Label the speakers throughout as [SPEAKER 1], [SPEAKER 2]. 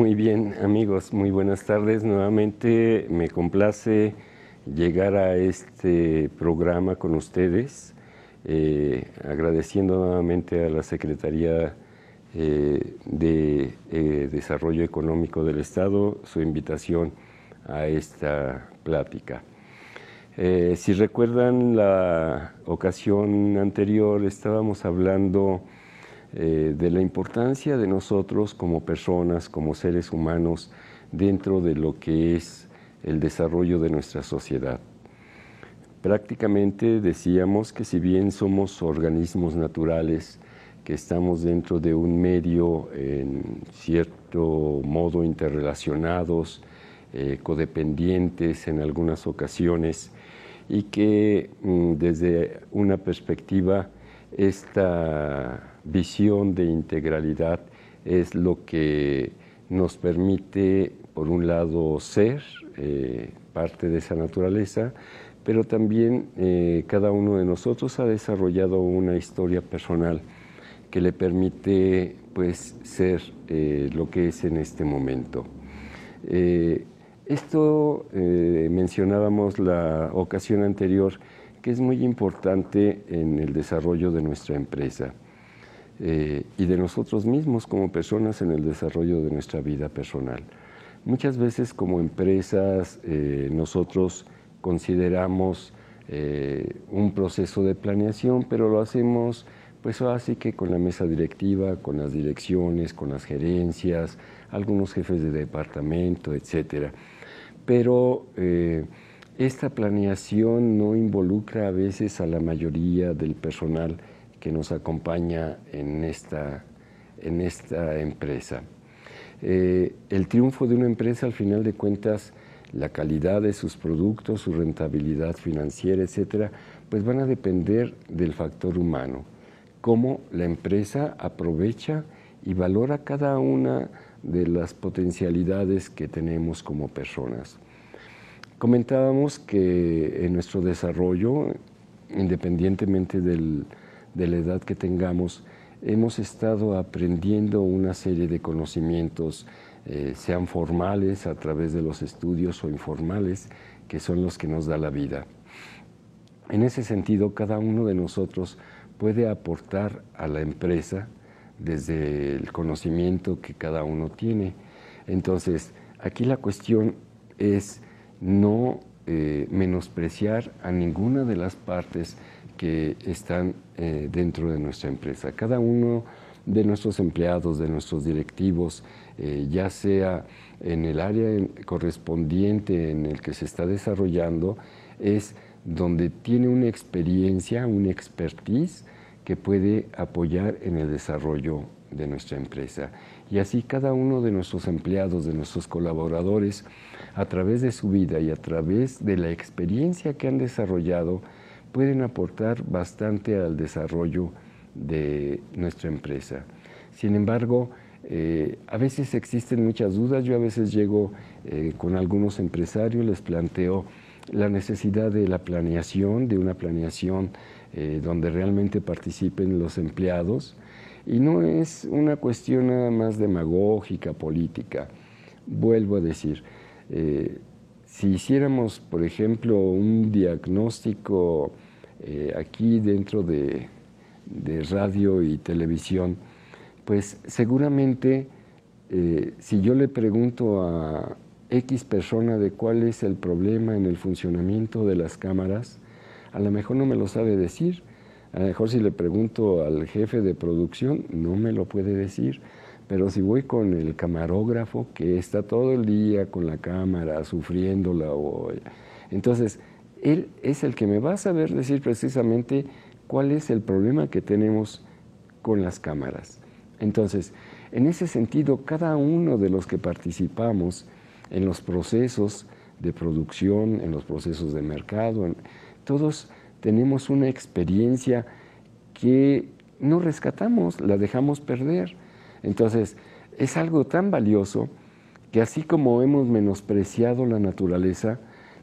[SPEAKER 1] Muy bien, amigos, muy buenas tardes. Nuevamente me complace llegar a este programa con ustedes, eh, agradeciendo nuevamente a la Secretaría eh, de eh, Desarrollo Económico del Estado su invitación a esta plática. si recuerdan la ocasión anterior, estábamos hablando eh, de la importancia de nosotros como personas, como seres humanos, dentro de lo que es el desarrollo de nuestra sociedad. Prácticamente decíamos que si bien somos organismos naturales, que estamos dentro de un medio en cierto modo interrelacionados, eh, codependientes en algunas ocasiones, y que mm, desde una perspectiva esta visión de integralidad es lo que nos permite, por un lado, ser eh, parte de esa naturaleza, pero también eh, cada uno de nosotros ha desarrollado una historia personal que le permite pues, ser eh, lo que es en este momento. esto mencionábamos la ocasión anterior, que es muy importante en el desarrollo de nuestra empresa. Eh, y de nosotros mismos como personas en el desarrollo de nuestra vida personal. Muchas veces como empresas eh, nosotros consideramos eh, un proceso de planeación, pero lo hacemos pues así que con la mesa directiva, con las direcciones, con las gerencias, algunos jefes de departamento, etcétera. Pero esta planeación no involucra a veces a la mayoría del personal que nos acompaña en esta, en esta empresa. Eh, el triunfo de una empresa, al final de cuentas, la calidad de sus productos, su rentabilidad financiera, etcétera, pues van a depender del factor humano. Cómo la empresa aprovecha y valora cada una de las potencialidades que tenemos como personas. Comentábamos que en nuestro desarrollo, independientemente del, de la edad que tengamos, hemos estado aprendiendo una serie de conocimientos, eh, sean formales a través de los estudios o informales, que son los que nos da la vida. En ese sentido, cada uno de nosotros puede aportar a la empresa desde el conocimiento que cada uno tiene. Entonces, aquí la cuestión es no eh, menospreciar a ninguna de las partes que están eh, dentro de nuestra empresa. Cada uno de nuestros empleados, de nuestros directivos, eh, ya sea en el área correspondiente en el que se está desarrollando, es donde tiene una experiencia, una expertise que puede apoyar en el desarrollo de nuestra empresa. Y así cada uno de nuestros empleados, de nuestros colaboradores, a través de su vida y a través de la experiencia que han desarrollado, pueden aportar bastante al desarrollo de nuestra empresa. Sin embargo, eh, a veces existen muchas dudas, yo a veces llego eh, con algunos empresarios, les planteo la necesidad de la planeación, de una planeación eh, donde realmente participen los empleados, y no es una cuestión nada más demagógica, política. Vuelvo a decir, si hiciéramos, por ejemplo, un diagnóstico eh, aquí dentro de, radio y televisión, pues seguramente eh, si yo le pregunto a X persona de cuál es el problema en el funcionamiento de las cámaras, a lo mejor no me lo sabe decir. A lo mejor si le pregunto al jefe de producción, no me lo puede decir. Pero si voy con el camarógrafo que está todo el día con la cámara sufriéndola, o, entonces él es el que me va a saber decir precisamente cuál es el problema que tenemos con las cámaras. Entonces, en ese sentido, cada uno de los que participamos en los procesos de producción, en los procesos de mercado, todos tenemos una experiencia que no rescatamos, la dejamos perder. Entonces, es algo tan valioso que así como hemos menospreciado la naturaleza,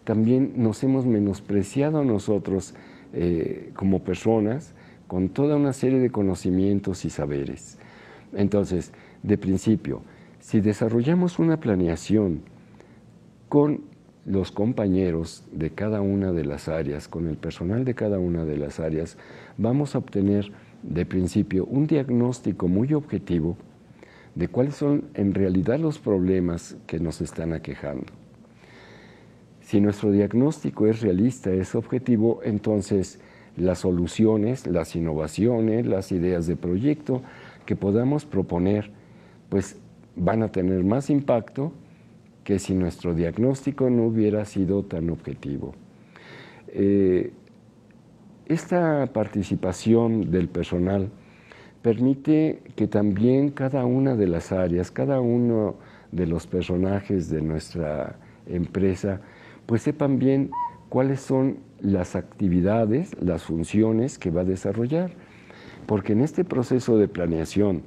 [SPEAKER 1] también nos hemos menospreciado a nosotros eh, como personas con toda una serie de conocimientos y saberes. Entonces, de principio, Si desarrollamos una planeación con los compañeros de cada una de las áreas, con el personal de cada una de las áreas, vamos a obtener de principio un diagnóstico muy objetivo de cuáles son en realidad los problemas que nos están aquejando. Si nuestro diagnóstico es realista, es objetivo, entonces las soluciones, las innovaciones, las ideas de proyecto que podamos proponer, pues van a tener más impacto que si nuestro diagnóstico no hubiera sido tan objetivo. Eh, esta participación del personal permite que también cada una de las áreas, cada uno de los personajes de nuestra empresa, pues sepan bien cuáles son las actividades, las funciones que va a desarrollar. Porque en este proceso de planeación,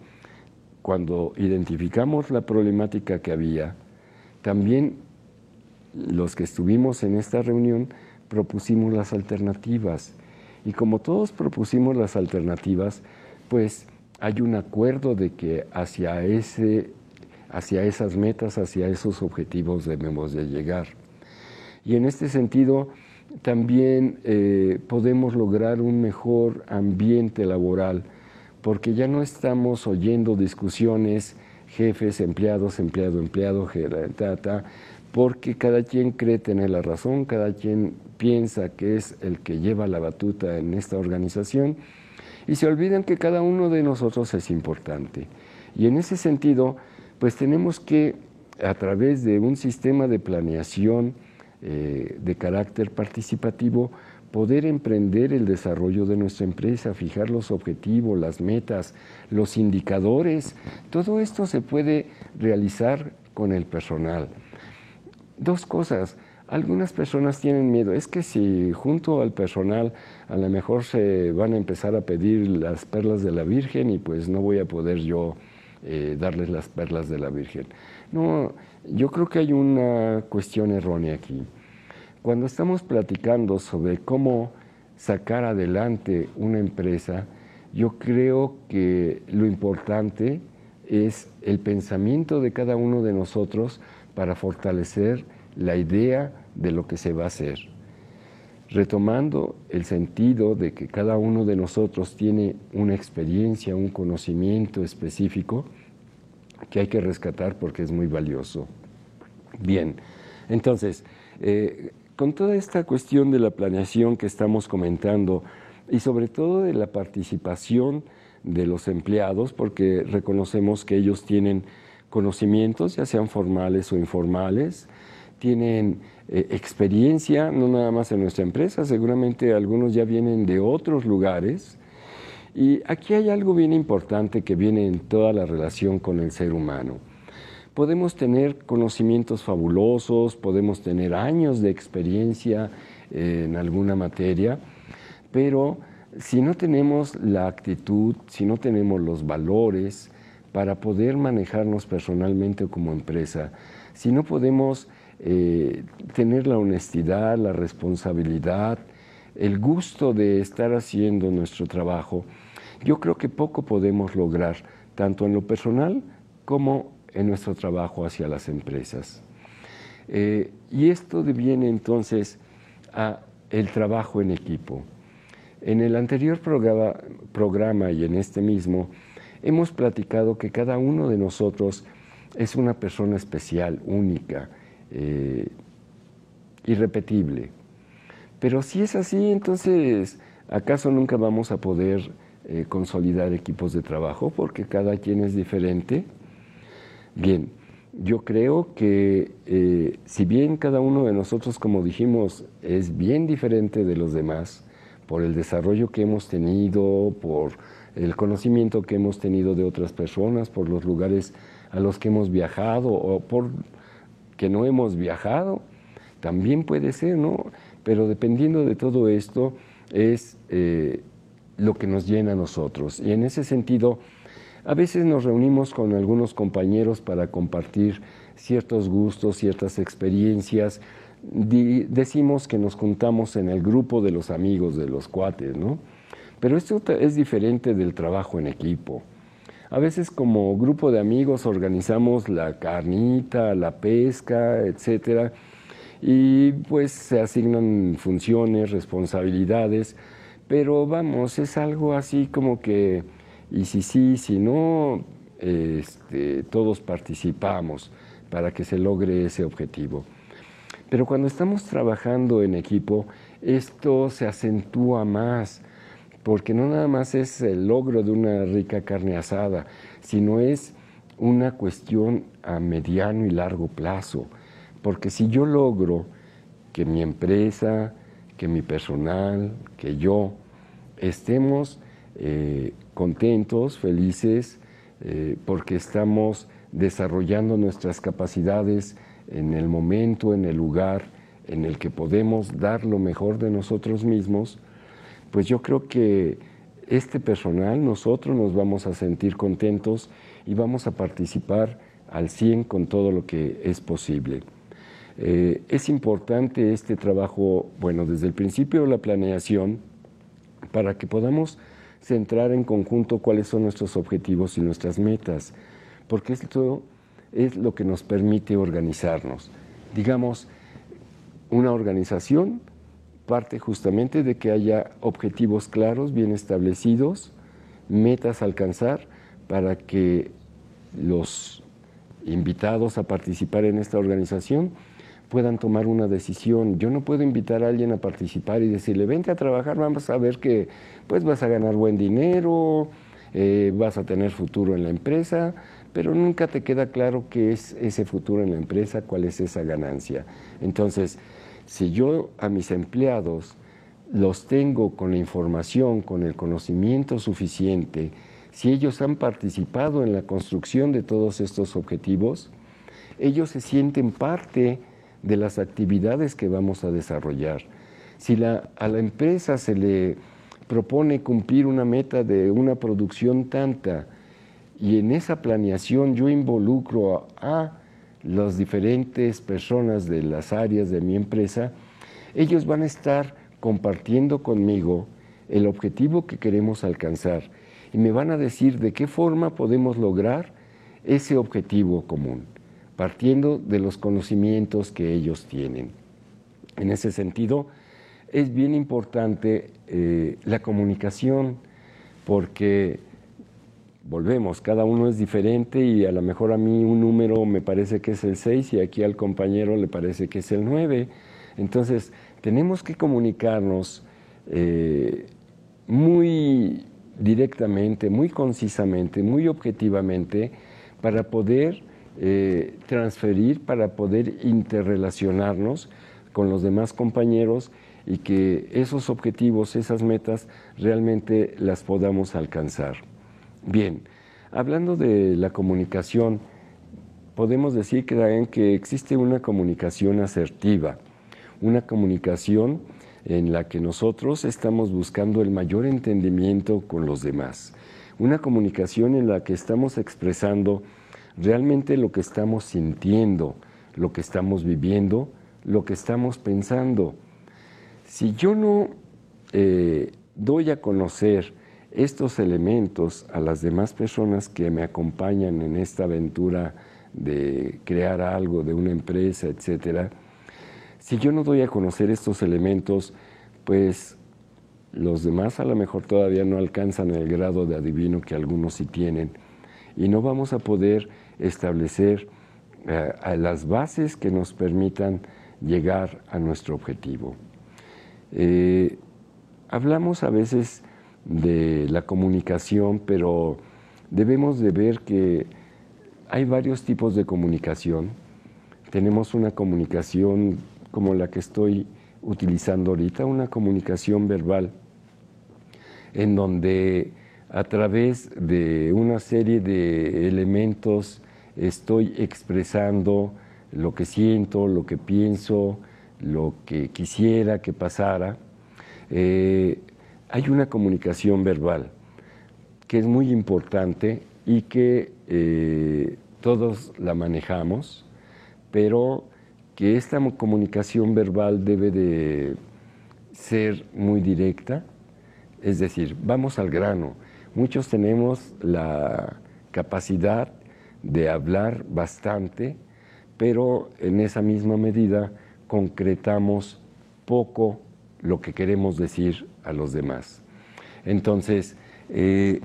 [SPEAKER 1] cuando identificamos la problemática que había, también los que estuvimos en esta reunión propusimos las alternativas. Y como todos propusimos las alternativas, pues hay un acuerdo de que hacia, ese, hacia esas metas, hacia esos objetivos debemos de llegar. Y en este sentido, también eh, podemos lograr un mejor ambiente laboral, porque ya no estamos oyendo discusiones jefes, empleados, empleado, empleado, ta, ta, porque cada quien cree tener la razón, cada quien piensa que es el que lleva la batuta en esta organización y se olvidan que cada uno de nosotros es importante. Y en ese sentido, pues tenemos que, a través de un sistema de planeación eh, de carácter participativo, poder emprender el desarrollo de nuestra empresa, fijar los objetivos, las metas, los indicadores. Todo esto se puede realizar con el personal. Dos cosas. Algunas personas tienen miedo. Es que si junto al personal a lo mejor se van a empezar a pedir las perlas de la Virgen y pues no voy a poder yo eh, darles las perlas de la Virgen. No, yo creo que hay una cuestión errónea aquí. Cuando estamos platicando sobre cómo sacar adelante una empresa, yo creo que lo importante es el pensamiento de cada uno de nosotros para fortalecer la idea de lo que se va a hacer. Retomando el sentido de que cada uno de nosotros tiene una experiencia, un conocimiento específico que hay que rescatar porque es muy valioso. Bien, entonces, eh, con toda esta cuestión de la planeación que estamos comentando y sobre todo de la participación de los empleados, porque reconocemos que ellos tienen conocimientos, ya sean formales o informales, tienen eh, experiencia, no nada más en nuestra empresa, seguramente algunos ya vienen de otros lugares. Y aquí hay algo bien importante que viene en toda la relación con el ser humano podemos tener conocimientos fabulosos, podemos tener años de experiencia en alguna materia, pero si no tenemos la actitud, si no tenemos los valores para poder manejarnos personalmente como empresa, si no podemos eh, tener la honestidad, la responsabilidad, el gusto de estar haciendo nuestro trabajo, yo creo que poco podemos lograr, tanto en lo personal como en nuestro trabajo hacia las empresas. Eh, y esto viene entonces a el trabajo en equipo. En el anterior programa, y en este mismo, hemos platicado que cada uno de nosotros es una persona especial, única, eh, irrepetible. Pero si es así, entonces, ¿acaso nunca vamos a poder eh, consolidar equipos de trabajo? Porque cada quien es diferente Bien, yo creo que eh, si bien cada uno de nosotros, como dijimos, es bien diferente de los demás, por el desarrollo que hemos tenido, por el conocimiento que hemos tenido de otras personas, por los lugares a los que hemos viajado o por que no hemos viajado, también puede ser, ¿no? Pero dependiendo de todo esto es eh, lo que nos llena a nosotros. Y en ese sentido, a veces nos reunimos con algunos compañeros para compartir ciertos gustos, ciertas experiencias. decimos que nos juntamos en el grupo de los amigos, de los cuates, ¿no? Pero esto es diferente del trabajo en equipo. A veces como grupo de amigos organizamos la carnita, la pesca, etcétera, y pues se asignan funciones, responsabilidades, pero vamos, es algo así como que, y si sí, si no, este, todos participamos para que se logre ese objetivo. Pero cuando estamos trabajando en equipo, esto se acentúa más, porque no nada más es el logro de una rica carne asada, sino es una cuestión a mediano y largo plazo. Porque si yo logro que mi empresa, que mi personal, que yo estemos eh, contentos, felices, eh, porque estamos desarrollando nuestras capacidades en el momento, en el lugar en el que podemos dar lo mejor de nosotros mismos, pues yo creo que este personal, nosotros nos vamos a sentir contentos y vamos a participar al 100 con todo lo que es posible. Eh, es importante este trabajo, bueno, desde el principio la planeación, para que podamos centrar en conjunto cuáles son nuestros objetivos y nuestras metas, porque esto es lo que nos permite organizarnos. Digamos, una organización parte justamente de que haya objetivos claros, bien establecidos, metas a alcanzar para que los invitados a participar en esta organización puedan tomar una decisión. Yo no puedo invitar a alguien a participar y decirle, vente a trabajar, vamos a ver que pues vas a ganar buen dinero, eh, vas a tener futuro en la empresa, pero nunca te queda claro qué es ese futuro en la empresa, cuál es esa ganancia. Entonces, si yo a mis empleados los tengo con la información, con el conocimiento suficiente, si ellos han participado en la construcción de todos estos objetivos, ellos se sienten parte de las actividades que vamos a desarrollar. Si a la empresa se le propone cumplir una meta de una producción tanta y en esa planeación yo involucro a, las diferentes personas de las áreas de mi empresa, ellos van a estar compartiendo conmigo el objetivo que queremos alcanzar y me van a decir de qué forma podemos lograr ese objetivo común partiendo de los conocimientos que ellos tienen. En ese sentido, es bien importante eh, la comunicación, porque volvemos, cada uno es diferente y a lo mejor a mí un número me parece que es el 6 y aquí al compañero le parece que es el 9. Entonces, tenemos que comunicarnos eh, muy directamente, muy concisamente, muy objetivamente, para poder eh, transferir para poder interrelacionarnos con los demás compañeros y que esos objetivos, esas metas, realmente las podamos alcanzar. Bien, hablando de la comunicación, podemos decir que, que existe una comunicación asertiva, una comunicación en la que nosotros estamos buscando el mayor entendimiento con los demás, una comunicación en la que estamos expresando realmente lo que estamos sintiendo, lo que estamos viviendo, lo que estamos pensando. Si yo no eh, doy a conocer estos elementos a las demás personas que me acompañan en esta aventura de crear algo, de una empresa, etcétera, si yo no doy a conocer estos elementos, pues los demás a lo mejor todavía no alcanzan el grado de adivino que algunos sí tienen y no vamos a poder establecer eh, las bases que nos permitan llegar a nuestro objetivo. Eh, hablamos a veces de la comunicación, pero debemos de ver que hay varios tipos de comunicación. Tenemos una comunicación como la que estoy utilizando ahorita, una comunicación verbal, en donde a través de una serie de elementos estoy expresando lo que siento, lo que pienso, lo que quisiera que pasara. Eh, hay una comunicación verbal que es muy importante y que eh, todos la manejamos, pero que esta comunicación verbal debe de ser muy directa, es decir, vamos al grano. Muchos tenemos la capacidad de hablar bastante, pero en esa misma medida concretamos poco lo que queremos decir a los demás. Entonces, eh,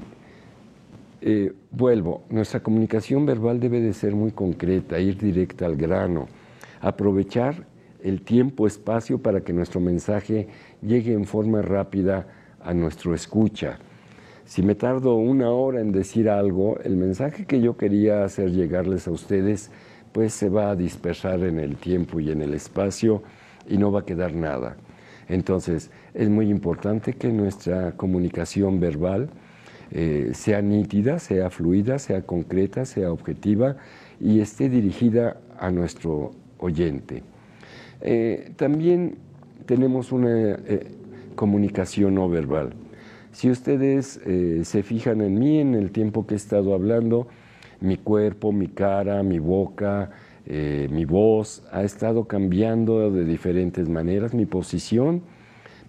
[SPEAKER 1] eh, vuelvo, nuestra comunicación verbal debe de ser muy concreta, ir directa al grano, aprovechar el tiempo, espacio para que nuestro mensaje llegue en forma rápida a nuestro escucha. Si me tardo una hora en decir algo, el mensaje que yo quería hacer llegarles a ustedes, pues se va a dispersar en el tiempo y en el espacio y no va a quedar nada. Entonces, es muy importante que nuestra comunicación verbal eh, sea nítida, sea fluida, sea concreta, sea objetiva y esté dirigida a nuestro oyente. Eh, también tenemos una eh, comunicación no verbal. Si ustedes se fijan en mí, en el tiempo que he estado hablando, mi cuerpo, mi cara, mi boca, mi voz ha estado cambiando de diferentes maneras, mi posición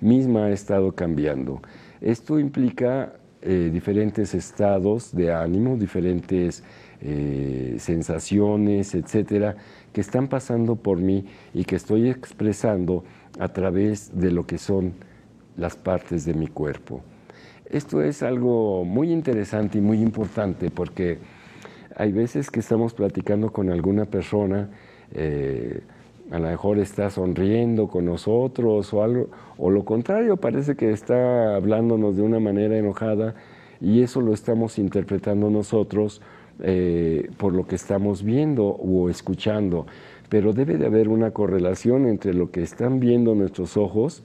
[SPEAKER 1] misma ha estado cambiando. Esto implica eh, diferentes estados de ánimo, diferentes eh, sensaciones, etcétera, que están pasando por mí y que estoy expresando a través de lo que son las partes de mi cuerpo. Esto es algo muy interesante y muy importante porque hay veces que estamos platicando con alguna persona, eh, a lo mejor está sonriendo con nosotros o algo, o lo contrario, parece que está hablándonos de una manera enojada y eso lo estamos interpretando nosotros eh, por lo que estamos viendo o escuchando. Pero debe de haber una correlación entre lo que están viendo nuestros ojos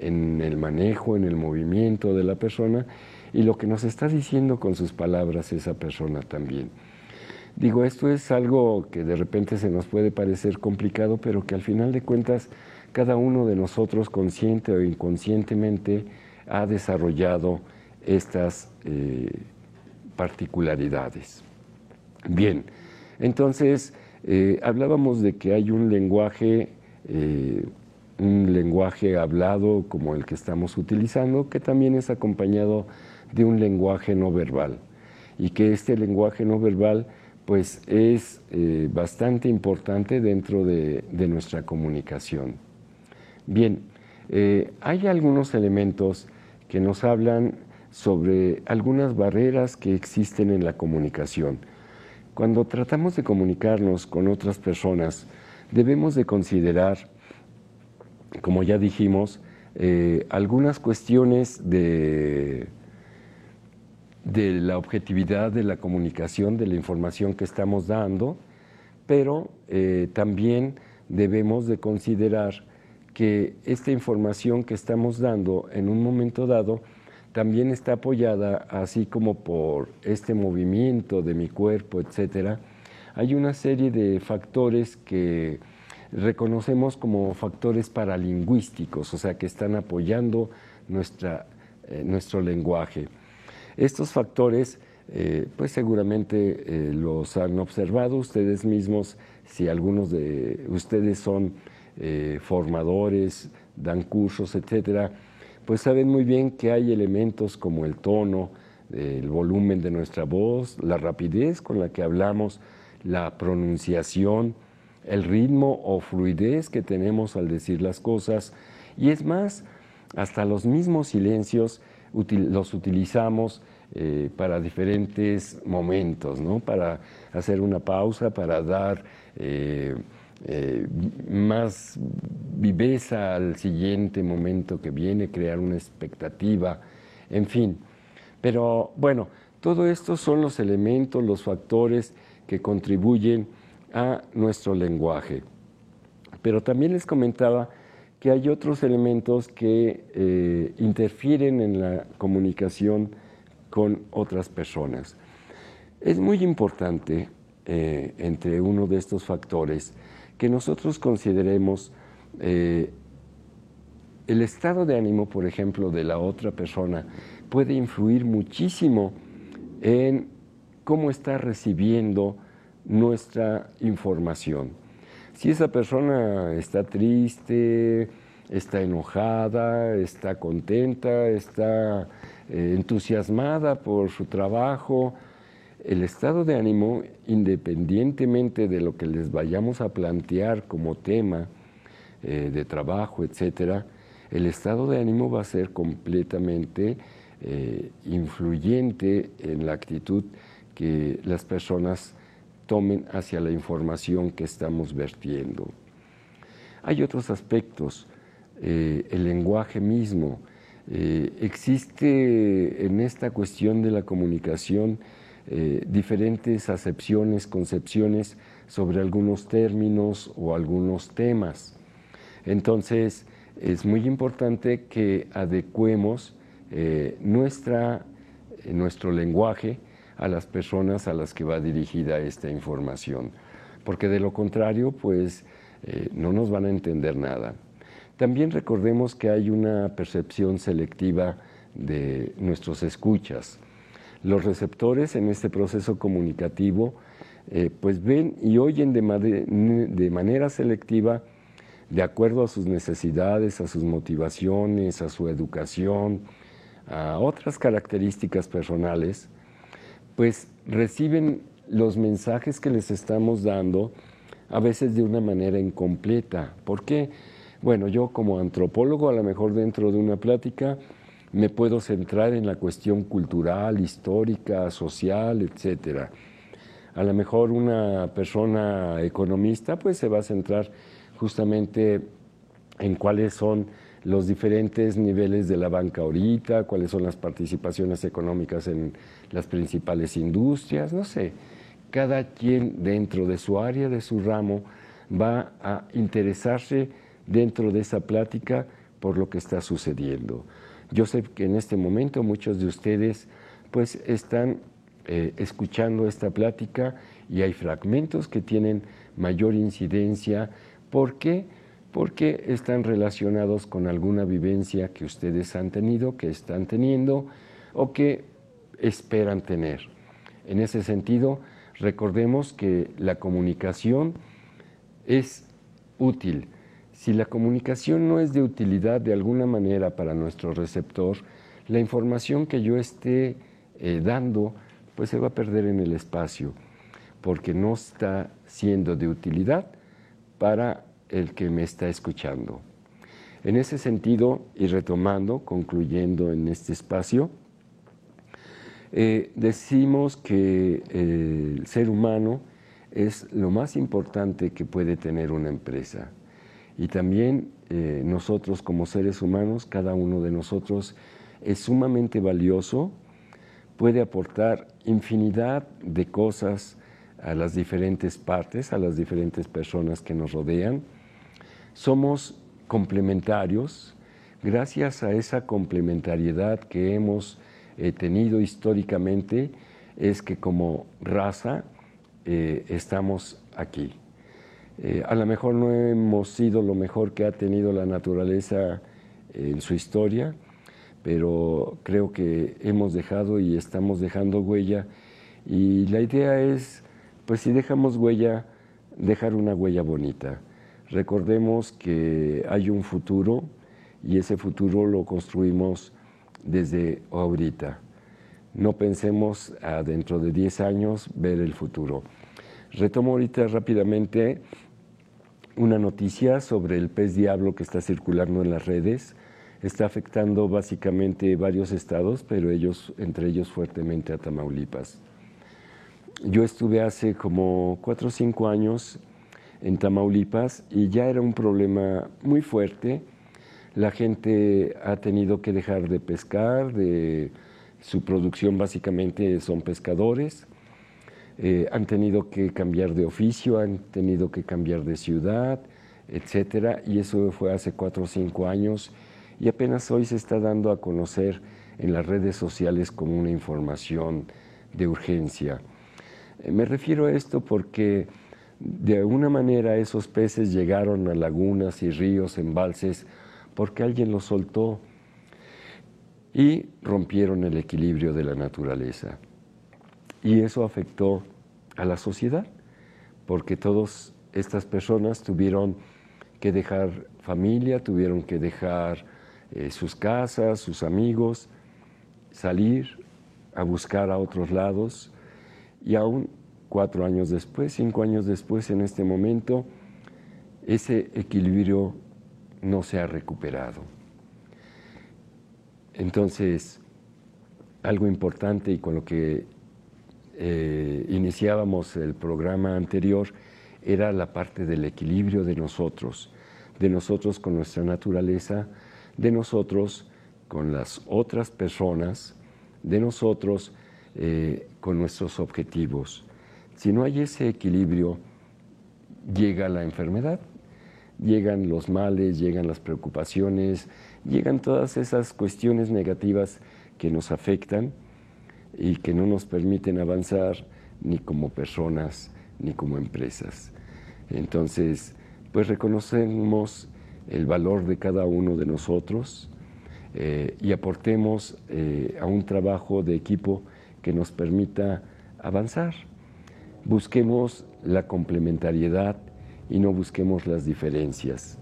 [SPEAKER 1] en el manejo, en el movimiento de la persona y lo que nos está diciendo con sus palabras esa persona también. Digo, esto es algo que de repente se nos puede parecer complicado, pero que al final de cuentas cada uno de nosotros, consciente o inconscientemente, ha desarrollado estas eh, particularidades. Bien, entonces eh, hablábamos de que hay un lenguaje, eh, un lenguaje hablado como el que estamos utilizando, que también es acompañado de un lenguaje no verbal, y que este lenguaje no verbal pues es eh, bastante importante dentro de, nuestra comunicación. Bien, eh, hay algunos elementos que nos hablan sobre algunas barreras que existen en la comunicación. Cuando tratamos de comunicarnos con otras personas, debemos de considerar, como ya dijimos, eh, algunas cuestiones de de la objetividad de la comunicación, de la información que estamos dando, pero eh, también debemos de considerar que esta información que estamos dando en un momento dado también está apoyada, así como por este movimiento de mi cuerpo, etcétera. Hay una serie de factores que reconocemos como factores paralingüísticos, o sea, que están apoyando nuestra, eh, nuestro lenguaje. Estos factores, eh, pues seguramente eh, los han observado ustedes mismos, si algunos de ustedes son formadores, dan cursos, etcétera, pues saben muy bien que hay elementos como el tono, el volumen de nuestra voz, la rapidez con la que hablamos, la pronunciación, el ritmo o fluidez que tenemos al decir las cosas, y es más, hasta los mismos silencios los utilizamos eh, para diferentes momentos, ¿no? para hacer una pausa, para dar eh, eh, más viveza al siguiente momento que viene, crear una expectativa, en fin. Pero bueno, todo esto son los elementos, los factores que contribuyen a nuestro lenguaje. Pero también les comentaba que hay otros elementos que eh, interfieren en la comunicación con otras personas. Es muy importante, eh, entre uno de estos factores, que nosotros consideremos eh, el estado de ánimo, por ejemplo, de la otra persona puede influir muchísimo en cómo está recibiendo nuestra información. Si esa persona está triste, está enojada, está contenta, está eh, entusiasmada por su trabajo, el estado de ánimo, independientemente de lo que les vayamos a plantear como tema eh, de trabajo, etcétera, el estado de ánimo va a ser completamente eh, influyente en la actitud que las personas tomen hacia la información que estamos vertiendo. Hay otros aspectos, eh, el lenguaje mismo. existe en esta cuestión de la comunicación eh, diferentes acepciones, concepciones sobre algunos términos o algunos temas. Entonces, es muy importante que adecuemos eh, nuestra, eh, nuestro lenguaje a las personas a las que va dirigida esta información, porque de lo contrario, pues no nos van a entender nada. También recordemos que hay una percepción selectiva de nuestros escuchas. Los receptores en este proceso comunicativo eh, pues ven y oyen de, de manera selectiva de acuerdo a sus necesidades, a sus motivaciones, a su educación, a otras características personales, pues reciben los mensajes que les estamos dando a veces de una manera incompleta. ¿Por qué? Bueno, yo como antropólogo, a lo mejor dentro de una plática, me puedo centrar en la cuestión cultural, histórica, social, etcétera. A lo mejor una persona economista pues se va a centrar justamente en cuáles son los diferentes niveles de la banca ahorita, cuáles son las participaciones económicas en las principales industrias, no sé. Cada quien dentro de su área, de su ramo, va a interesarse dentro de esa plática por lo que está sucediendo. Yo sé que en este momento muchos de ustedes pues están eh, escuchando esta plática y hay fragmentos que tienen mayor incidencia. ¿Por qué? Porque están relacionados con alguna vivencia que ustedes han tenido, que están teniendo o que esperan tener. En ese sentido, recordemos que la comunicación es útil si la comunicación no es de utilidad de alguna manera para nuestro receptor, la información que yo esté eh, dando pues se va a perder en el espacio, porque no está siendo de utilidad para el que me está escuchando. En ese sentido, y retomando, concluyendo en este espacio, eh, decimos que eh, el ser humano es lo más importante que puede tener una empresa. Y también eh, nosotros como seres humanos, cada uno de nosotros es sumamente valioso, puede aportar infinidad de cosas a las diferentes partes, a las diferentes personas que nos rodean. Somos complementarios, gracias a esa complementariedad que hemos eh, tenido históricamente, es que como raza eh, estamos aquí. Eh, a lo mejor no hemos sido lo mejor que ha tenido la naturaleza en su historia, pero creo que hemos dejado y estamos dejando huella. Y la idea es, pues si dejamos huella, dejar una huella bonita. Recordemos que hay un futuro y ese futuro lo construimos desde ahorita. No pensemos a dentro de 10 años ver el futuro. Retomo ahorita rápidamente una noticia sobre el pez diablo que está circulando en las redes. Está afectando básicamente varios estados, pero ellos, entre ellos fuertemente a Tamaulipas. Yo estuve hace como cuatro o cinco años en Tamaulipas y ya era un problema muy fuerte. La gente ha tenido que dejar de pescar, de su producción básicamente son pescadores eh, han tenido que cambiar de oficio, han tenido que cambiar de ciudad, etcétera, y eso fue hace cuatro o cinco años y apenas hoy se está dando a conocer en las redes sociales como una información de urgencia. Eh, me refiero a esto porque de alguna manera esos peces llegaron a lagunas y ríos, embalses, porque alguien los soltó y rompieron el equilibrio de la naturaleza. Y eso afectó a la sociedad, porque todas estas personas tuvieron que dejar familia, tuvieron que dejar eh, sus casas, sus amigos, salir a buscar a otros lados y aún cuatro años después, cinco años después, en este momento, ese equilibrio no se ha recuperado. Entonces, algo importante y con lo que eh, iniciábamos el programa anterior era la parte del equilibrio de nosotros, de nosotros con nuestra naturaleza, de nosotros con las otras personas, de nosotros eh, con nuestros objetivos. Si no hay ese equilibrio, llega la enfermedad, llegan los males, llegan las preocupaciones, llegan todas esas cuestiones negativas que nos afectan y que no nos permiten avanzar ni como personas ni como empresas. Entonces, pues reconocemos el valor de cada uno de nosotros eh, y aportemos eh, a un trabajo de equipo que nos permita avanzar. Busquemos la complementariedad y no busquemos las diferencias.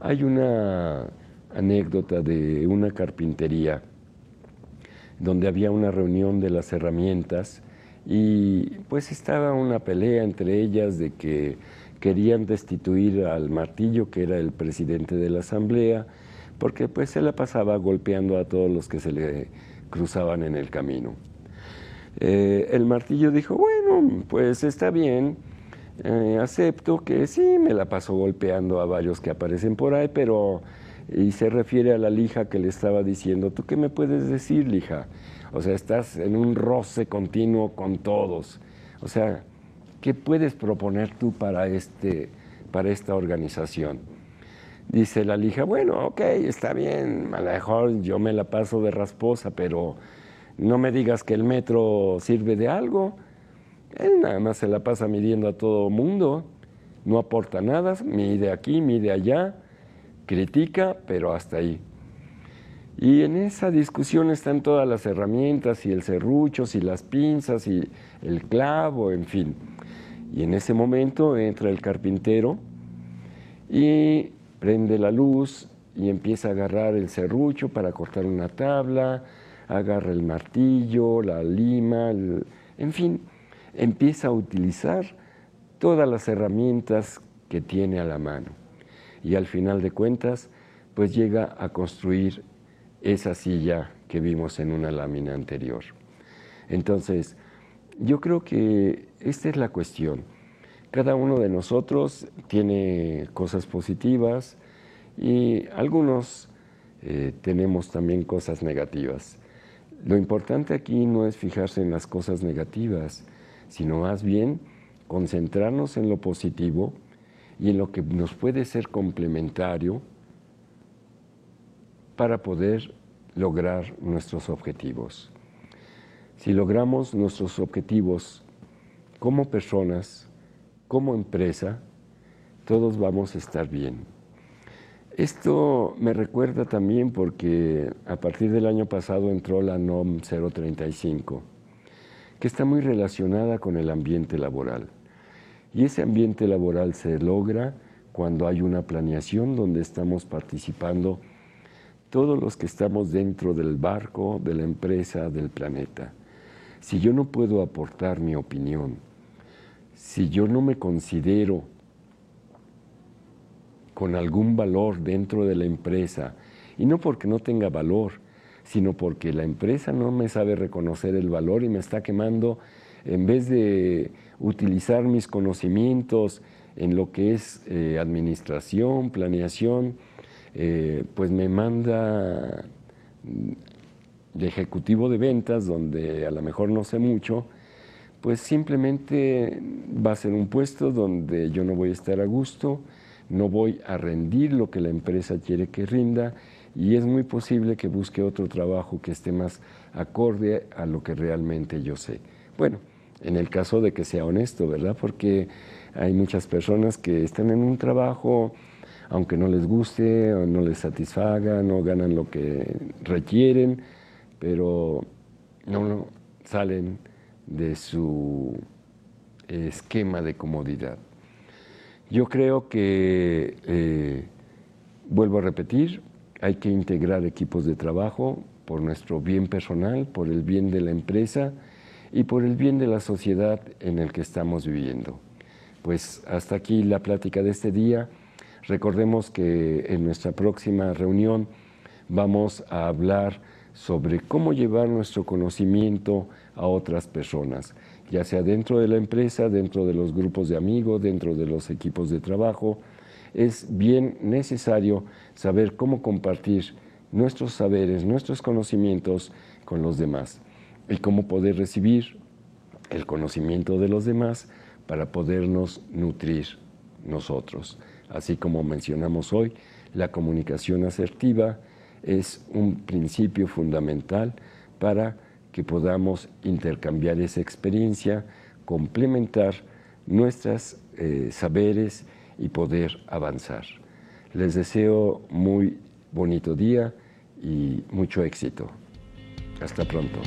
[SPEAKER 1] Hay una anécdota de una carpintería donde había una reunión de las herramientas y pues estaba una pelea entre ellas de que querían destituir al martillo que era el presidente de la asamblea porque pues se la pasaba golpeando a todos los que se le cruzaban en el camino. Eh, el martillo dijo, bueno, pues está bien, eh, acepto que sí, me la paso golpeando a varios que aparecen por ahí, pero... Y se refiere a la lija que le estaba diciendo, ¿tú qué me puedes decir, lija? O sea, estás en un roce continuo con todos. O sea, ¿qué puedes proponer tú para, este, para esta organización? Dice la lija, bueno, ok, está bien, a lo mejor yo me la paso de rasposa, pero no me digas que el metro sirve de algo. Él nada más se la pasa midiendo a todo mundo, no aporta nada, mide aquí, mide allá, critica, pero hasta ahí. Y en esa discusión están todas las herramientas y el serrucho, y las pinzas y el clavo, en fin. Y en ese momento entra el carpintero y prende la luz y empieza a agarrar el serrucho para cortar una tabla, agarra el martillo, la lima, en fin, empieza a utilizar todas las herramientas que tiene a la mano. Y al final de cuentas, pues llega a construir esa silla que vimos en una lámina anterior. Entonces, yo creo que esta es la cuestión. Cada uno de nosotros tiene cosas positivas y algunos eh, tenemos también cosas negativas. Lo importante aquí no es fijarse en las cosas negativas, sino más bien concentrarnos en lo positivo y en lo que nos puede ser complementario para poder lograr nuestros objetivos. Si logramos nuestros objetivos como personas, como empresa, todos vamos a estar bien. Esto me recuerda también porque a partir del año pasado entró la NOM 035 que está muy relacionada con el ambiente laboral. Y ese ambiente laboral se logra cuando hay una planeación donde estamos participando todos los que estamos dentro del barco, de la empresa, del planeta. Si yo no puedo aportar mi opinión, si yo no me considero con algún valor dentro de la empresa, y no porque no tenga valor, sino porque la empresa no me sabe reconocer el valor y me está quemando en vez de utilizar mis conocimientos en lo que es eh, administración, planeación, eh, pues me manda de ejecutivo de ventas, donde a lo mejor no sé mucho, pues simplemente va a ser un puesto donde yo no voy a estar a gusto, no voy a rendir lo que la empresa quiere que rinda y es muy posible que busque otro trabajo que esté más acorde a lo que realmente yo sé. Bueno, en el caso de que sea honesto, ¿verdad? Porque hay muchas personas que están en un trabajo, aunque no les guste o no les satisfaga, no ganan lo que requieren, pero no, salen de su esquema de comodidad. Yo creo que, eh, vuelvo a repetir, hay que integrar equipos de trabajo por nuestro bien personal, por el bien de la empresa y por el bien de la sociedad en el que estamos viviendo. Pues hasta aquí la plática de este día. Recordemos que en nuestra próxima reunión vamos a hablar sobre cómo llevar nuestro conocimiento a otras personas, ya sea dentro de la empresa, dentro de los grupos de amigos, dentro de los equipos de trabajo. Es bien necesario saber cómo compartir nuestros saberes, nuestros conocimientos con los demás y cómo poder recibir el conocimiento de los demás para podernos nutrir nosotros. Así como mencionamos hoy, la comunicación asertiva es un principio fundamental para que podamos intercambiar esa experiencia, complementar nuestros eh, saberes y poder avanzar. Les deseo muy bonito día y mucho éxito. Hasta pronto.